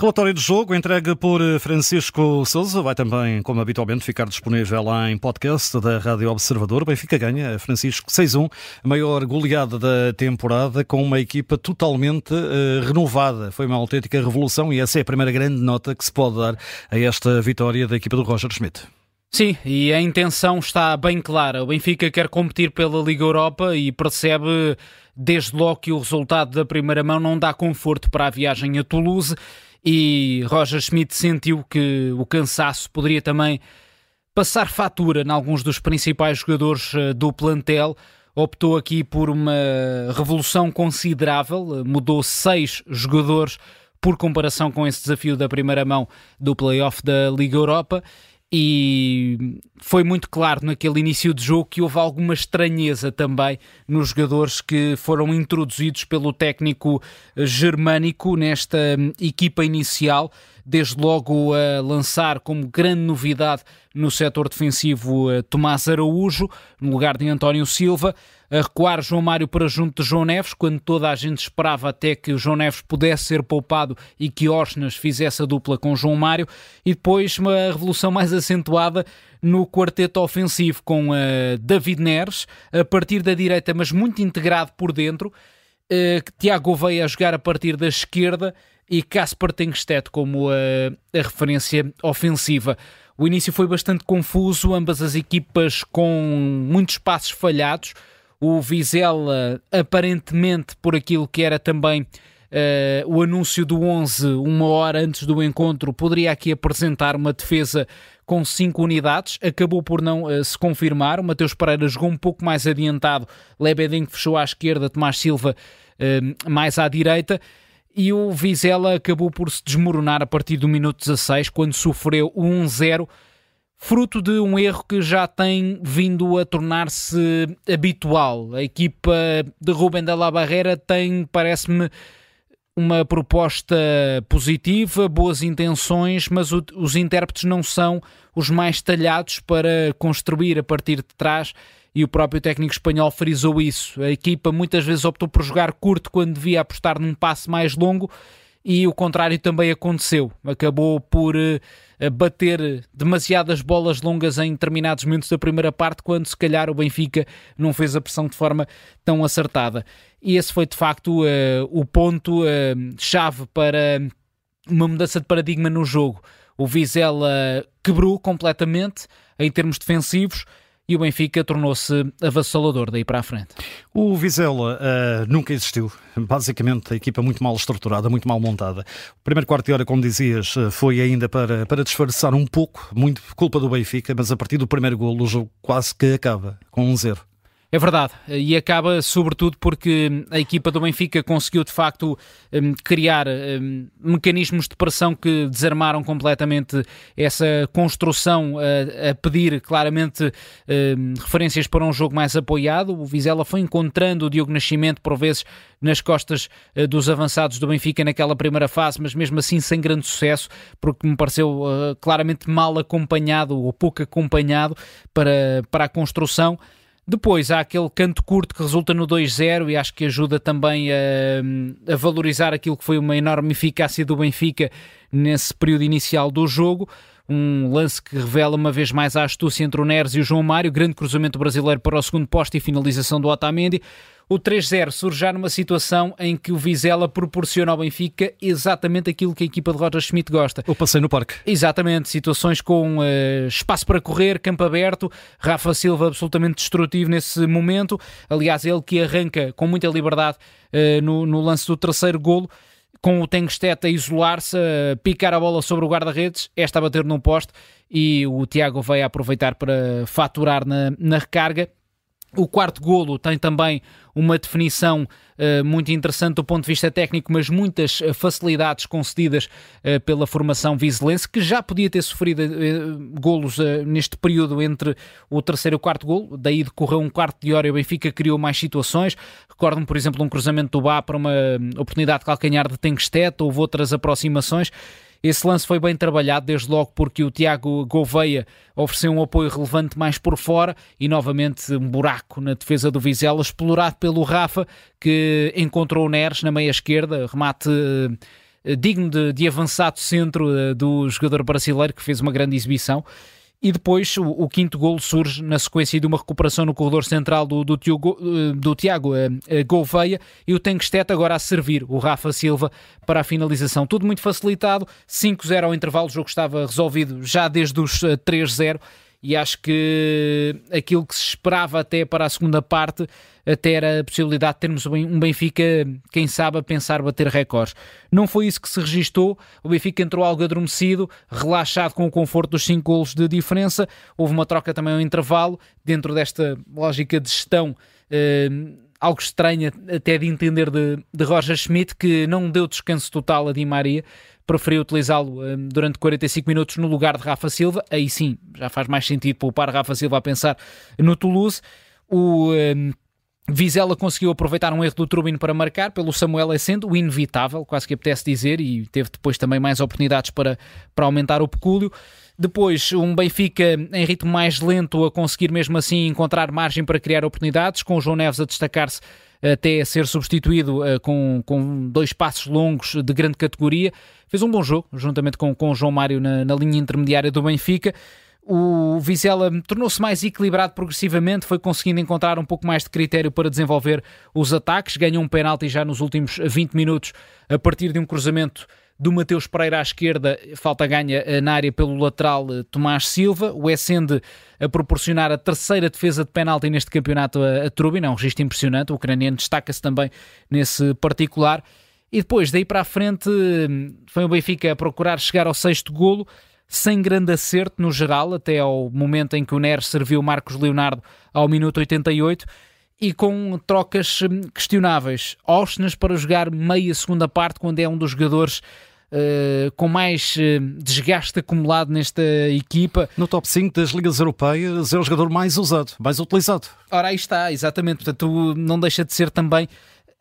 Relatório de jogo entregue por Francisco Souza vai também, como habitualmente, ficar disponível lá em podcast da Rádio Observador. Benfica ganha, Francisco 6-1, a maior goleada da temporada, com uma equipa totalmente uh, renovada. Foi uma autêntica revolução e essa é a primeira grande nota que se pode dar a esta vitória da equipa do Roger Schmidt. Sim, e a intenção está bem clara. O Benfica quer competir pela Liga Europa e percebe desde logo que o resultado da primeira mão não dá conforto para a viagem a Toulouse e Roger Schmidt sentiu que o cansaço poderia também passar fatura em alguns dos principais jogadores eh, do plantel. Optou aqui por uma revolução considerável, mudou seis jogadores por comparação com esse desafio da primeira mão do playoff da Liga Europa e foi muito claro naquele início de jogo que houve alguma estranheza também nos jogadores que foram introduzidos pelo técnico germânico nesta equipa inicial, desde logo a lançar como grande novidade no setor defensivo Tomás Araújo, no lugar de António Silva, a recuar João Mário para junto de João Neves, quando toda a gente esperava até que o João Neves pudesse ser poupado e que Osnas fizesse a dupla com João Mário, e depois uma revolução mais acentuada no quarteto ofensivo com uh, David Neres, a partir da direita, mas muito integrado por dentro, uh, Tiago Gouveia a jogar a partir da esquerda e Casper Tenkstedt como uh, a referência ofensiva. O início foi bastante confuso, ambas as equipas com muitos passos falhados, o Vizela, aparentemente, por aquilo que era também uh, o anúncio do 11, uma hora antes do encontro, poderia aqui apresentar uma defesa com cinco unidades, acabou por não uh, se confirmar. O Mateus Pereira jogou um pouco mais adiantado, Lebedin fechou à esquerda, Tomás Silva uh, mais à direita. E o Vizela acabou por se desmoronar a partir do minuto 16, quando sofreu o 1-0 fruto de um erro que já tem vindo a tornar-se habitual. A equipa de Rubem da La Barreira tem, parece-me, uma proposta positiva, boas intenções, mas o, os intérpretes não são os mais talhados para construir a partir de trás. E o próprio técnico espanhol frisou isso. A equipa muitas vezes optou por jogar curto quando devia apostar num passe mais longo e o contrário também aconteceu. Acabou por uh, bater demasiadas bolas longas em determinados momentos da primeira parte, quando se calhar o Benfica não fez a pressão de forma tão acertada. E esse foi de facto uh, o ponto-chave uh, para uma mudança de paradigma no jogo. O Vizela quebrou completamente em termos defensivos e o Benfica tornou-se avassalador daí para a frente. O Vizela uh, nunca existiu. Basicamente, a equipa muito mal estruturada, muito mal montada. O primeiro quarto de hora, como dizias, eh, foi ainda para, para disfarçar um pouco, muito culpa do Benfica, mas a partir do primeiro golo o jogo quase que acaba com um zero. É verdade, e acaba sobretudo porque a equipa do Benfica conseguiu de facto hum, criar hum, mecanismos de pressão que desarmaram completamente essa construção a, pedir claramente hum, referências para um jogo mais apoiado. O Vizela foi encontrando o Diogo Nascimento por vezes nas costas eh, dos avançados do Benfica naquela primeira fase, mas mesmo assim sem grande sucesso, porque me pareceu eh, claramente mal acompanhado ou pouco acompanhado para, para a construção. Depois há aquele canto curto que resulta no 2-0 e acho que ajuda também a, a, valorizar aquilo que foi uma enorme eficácia do Benfica nesse período inicial do jogo. Um lance que revela uma vez mais a astúcia entre o Neres e o João Mário, grande cruzamento brasileiro para o segundo posto e finalização do Otamendi. O 3-0 surge já numa situação em que o Vizela proporciona ao Benfica exatamente aquilo que a equipa de Roger Schmidt gosta. O passeio no parque. Exatamente, situações com uh, espaço para correr, campo aberto, Rafa Silva absolutamente destrutivo nesse momento. Aliás, ele que arranca com muita liberdade uh, no, no lance do terceiro golo com o Tengstet a isolar-se, a picar a bola sobre o guarda-redes, esta a bater num poste e o Tiago veio a aproveitar para faturar na, na recarga o quarto golo tem também uma definição uh, muito interessante do ponto de vista técnico, mas muitas uh, facilidades concedidas uh, pela formação vizelense, que já podia ter sofrido golos neste período entre o terceiro e o quarto golo, daí decorreu um quarto de hora e o Benfica criou mais situações. Recordo-me, por exemplo, um cruzamento do Bá para uma oportunidade de calcanhar de Tenkstedt, houve outras aproximações. Esse lance foi bem trabalhado, desde logo porque o Tiago Gouveia ofereceu um apoio relevante mais por fora e novamente um buraco na defesa do Vizela, explorado pelo Rafa, que encontrou o Neres na meia esquerda, remate digno de, de avançado centro do jogador brasileiro que fez uma grande exibição. E depois o, o, quinto golo surge na sequência de uma recuperação no corredor central do, do, Tiago, do Tiago Gouveia. E o Tenkstedt agora a servir o Rafa Silva para a finalização. Tudo muito facilitado, 5-0 ao intervalo, o jogo estava resolvido já desde os 3-0 e acho que aquilo que se esperava até para a segunda parte até era a possibilidade de termos um Benfica, quem sabe, a pensar bater recordes. Não foi isso que se registou. O Benfica entrou algo adormecido, relaxado com o conforto dos 5 golos de diferença. Houve uma troca também ao intervalo, dentro desta lógica de gestão. Eh, algo estranho até de entender de, de Roger Schmidt, que não deu descanso total a Di Maria, preferiu utilizá-lo um, durante 45 minutos no lugar de Rafa Silva. Aí sim, já faz mais sentido poupar Rafa Silva a pensar no Toulouse. O um, Vizela conseguiu aproveitar um erro do Trubin para marcar, pelo Samuel sendo o inevitável, quase que apetece dizer, e teve depois também mais oportunidades para, para aumentar o pecúlio. Depois, um Benfica em ritmo mais lento a conseguir mesmo assim encontrar margem para criar oportunidades, com o João Neves a destacar-se até ser substituído uh, com, com dois passos longos de grande categoria. Fez um bom jogo, juntamente com, com o João Mário na, na linha intermediária do Benfica. O Vizela tornou-se mais equilibrado progressivamente, foi conseguindo encontrar um pouco mais de critério para desenvolver os ataques, ganhou um penalti já nos últimos 20 minutos a partir de um cruzamento do Mateus Pereira à esquerda, falta ganha eh, na área pelo lateral eh, Tomás Silva, o Essende a proporcionar a terceira defesa de penalti neste campeonato a, a Trubin, é um registro impressionante, o ucraniano destaca-se também nesse particular, e depois daí para a frente foi o Benfica a procurar chegar ao sexto golo, sem grande acerto no geral, até ao momento em que o Neres serviu Marcos Leonardo ao minuto 88, e com trocas hum, questionáveis. Osnas para jogar meia segunda parte, quando é um dos jogadores Uh, com mais uh, desgaste acumulado nesta equipa. No top 5 das ligas europeias é o jogador mais usado, mais utilizado. Ora, aí está, exatamente. Portanto, não deixa de ser também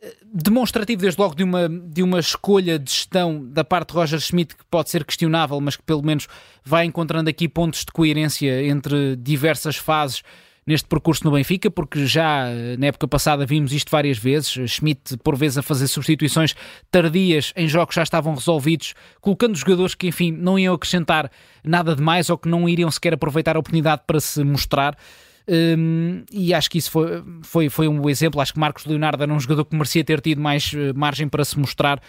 eh, demonstrativo desde logo de uma, de uma escolha de gestão da parte de Roger Schmidt que pode ser questionável, mas que pelo menos vai encontrando aqui pontos de coerência entre diversas fases neste percurso no Benfica, porque já eh, na época passada vimos isto várias vezes, Schmidt por vezes a fazer substituições tardias em jogos que já estavam resolvidos, colocando jogadores que enfim não iam acrescentar nada de mais ou que não iriam sequer aproveitar a oportunidade para se mostrar. Um, e acho que isso foi, foi, foi um exemplo. Acho que Marcos Leonardo era um jogador que merecia ter tido mais uh, margem para se mostrar eh,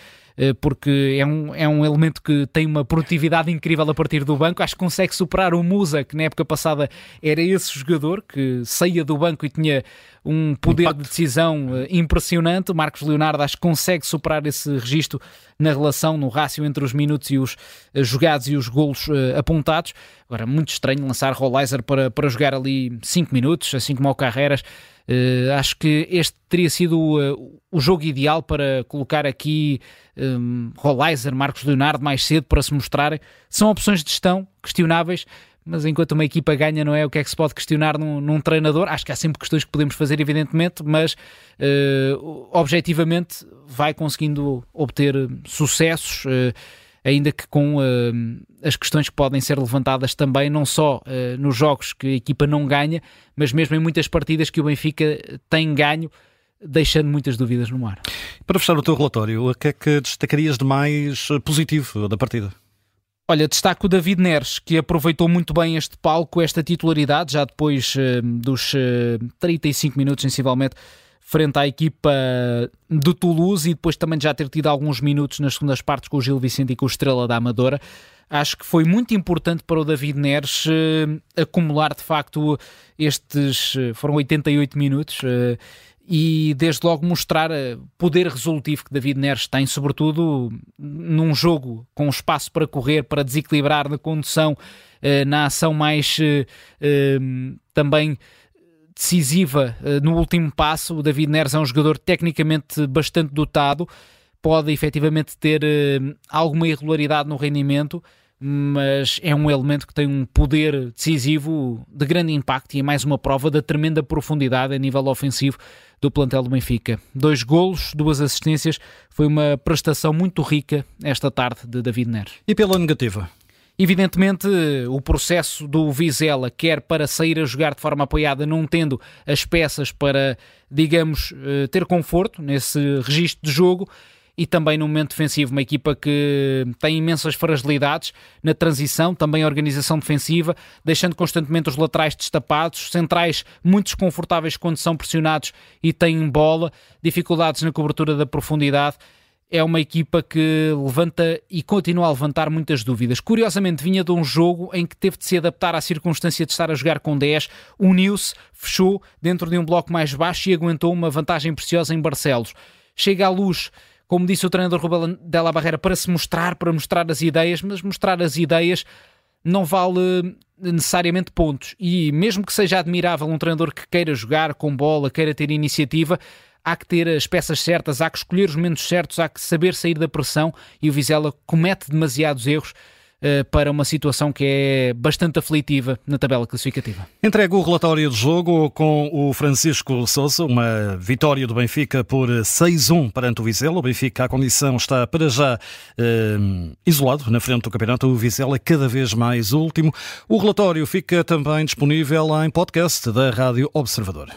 porque é um, é um elemento que tem uma produtividade incrível a partir do banco. Acho que consegue superar o Musa, que na época passada era esse jogador que saía do banco e tinha um poder Impacto. de decisão eh, impressionante. Marcos Leonardo acho que consegue superar esse registro na relação, no rácio entre os minutos e os eh, jogados e os golos uh, apontados. Agora, muito estranho lançar Rollizer para, para jogar ali 5 minutos, assim como ao Carreras. Uh, acho que este teria sido uh, o jogo ideal para colocar aqui um, Rollizer, Marcos Leonardo mais cedo para se mostrarem. São opções de gestão questionáveis, mas enquanto uma equipa ganha, não é o que é que se pode questionar num, num treinador. Acho que há sempre questões que podemos fazer, evidentemente, mas uh, objetivamente vai conseguindo obter sucessos ainda que com uh, as questões que podem ser levantadas também, não só uh, nos jogos que a equipa não ganha, mas mesmo em muitas partidas que o Benfica tem ganho, deixando muitas dúvidas no ar. Para fechar o teu relatório, o que é que destacarias de mais positivo da partida? Olha, destaco o David Neres, que aproveitou muito bem este palco, esta titularidade, já depois uh, dos 35 minutos, sensivelmente, frente à equipa do Toulouse e depois também já ter tido alguns minutos nas segundas partes com o Gil Vicente e com o Estrela da Amadora. Acho que foi muito importante para o David Neres uh, acumular de facto estes, uh, foram 88 minutos, uh, e desde logo mostrar poder resolutivo que David Neres tem, sobretudo num jogo com espaço para correr, para desequilibrar na condução, na ação mais também decisiva eh, no último passo. O David Neres é um jogador tecnicamente bastante dotado, pode efetivamente ter eh, alguma irregularidade no rendimento, mas é um elemento que tem um poder decisivo de grande impacto e é mais uma prova da tremenda profundidade a nível ofensivo do plantel do Benfica. Dois golos, duas assistências, foi uma prestação muito rica esta tarde de David Neres. E pela negativa? Evidentemente, o processo do Vizela, quer para sair a jogar de forma apoiada, não tendo as peças para, digamos, eh, ter conforto nesse registro de jogo, e também no momento defensivo. Uma equipa que tem imensas fragilidades na transição, também a organização defensiva, deixando constantemente os laterais destapados, centrais muito desconfortáveis quando são pressionados e têm bola, dificuldades na cobertura da profundidade é uma equipa que levanta e continua a levantar muitas dúvidas. Curiosamente, vinha de um jogo em que teve de se adaptar à circunstância de estar a jogar com 10, uniu-se, fechou dentro de um bloco mais baixo e aguentou uma vantagem preciosa em Barcelos. Chega à luz, como disse o treinador Rubel Della Barreira, para se mostrar, para mostrar as ideias, mas mostrar as ideias não vale necessariamente pontos. E mesmo que seja admirável um treinador que queira jogar com bola, queira ter iniciativa, há que ter as peças certas, há que escolher os momentos certos, há que saber sair da pressão e o Vizela comete demasiados erros uh, para uma situação que é bastante aflitiva na tabela classificativa. Entrega o relatório do jogo com o Francisco Sousa, uma vitória do Benfica por 6-1 perante o Vizela. O Benfica, a condição, está para já uh, isolado na frente do campeonato. O Vizela cada vez mais último. O relatório fica também disponível em podcast da Rádio Observador.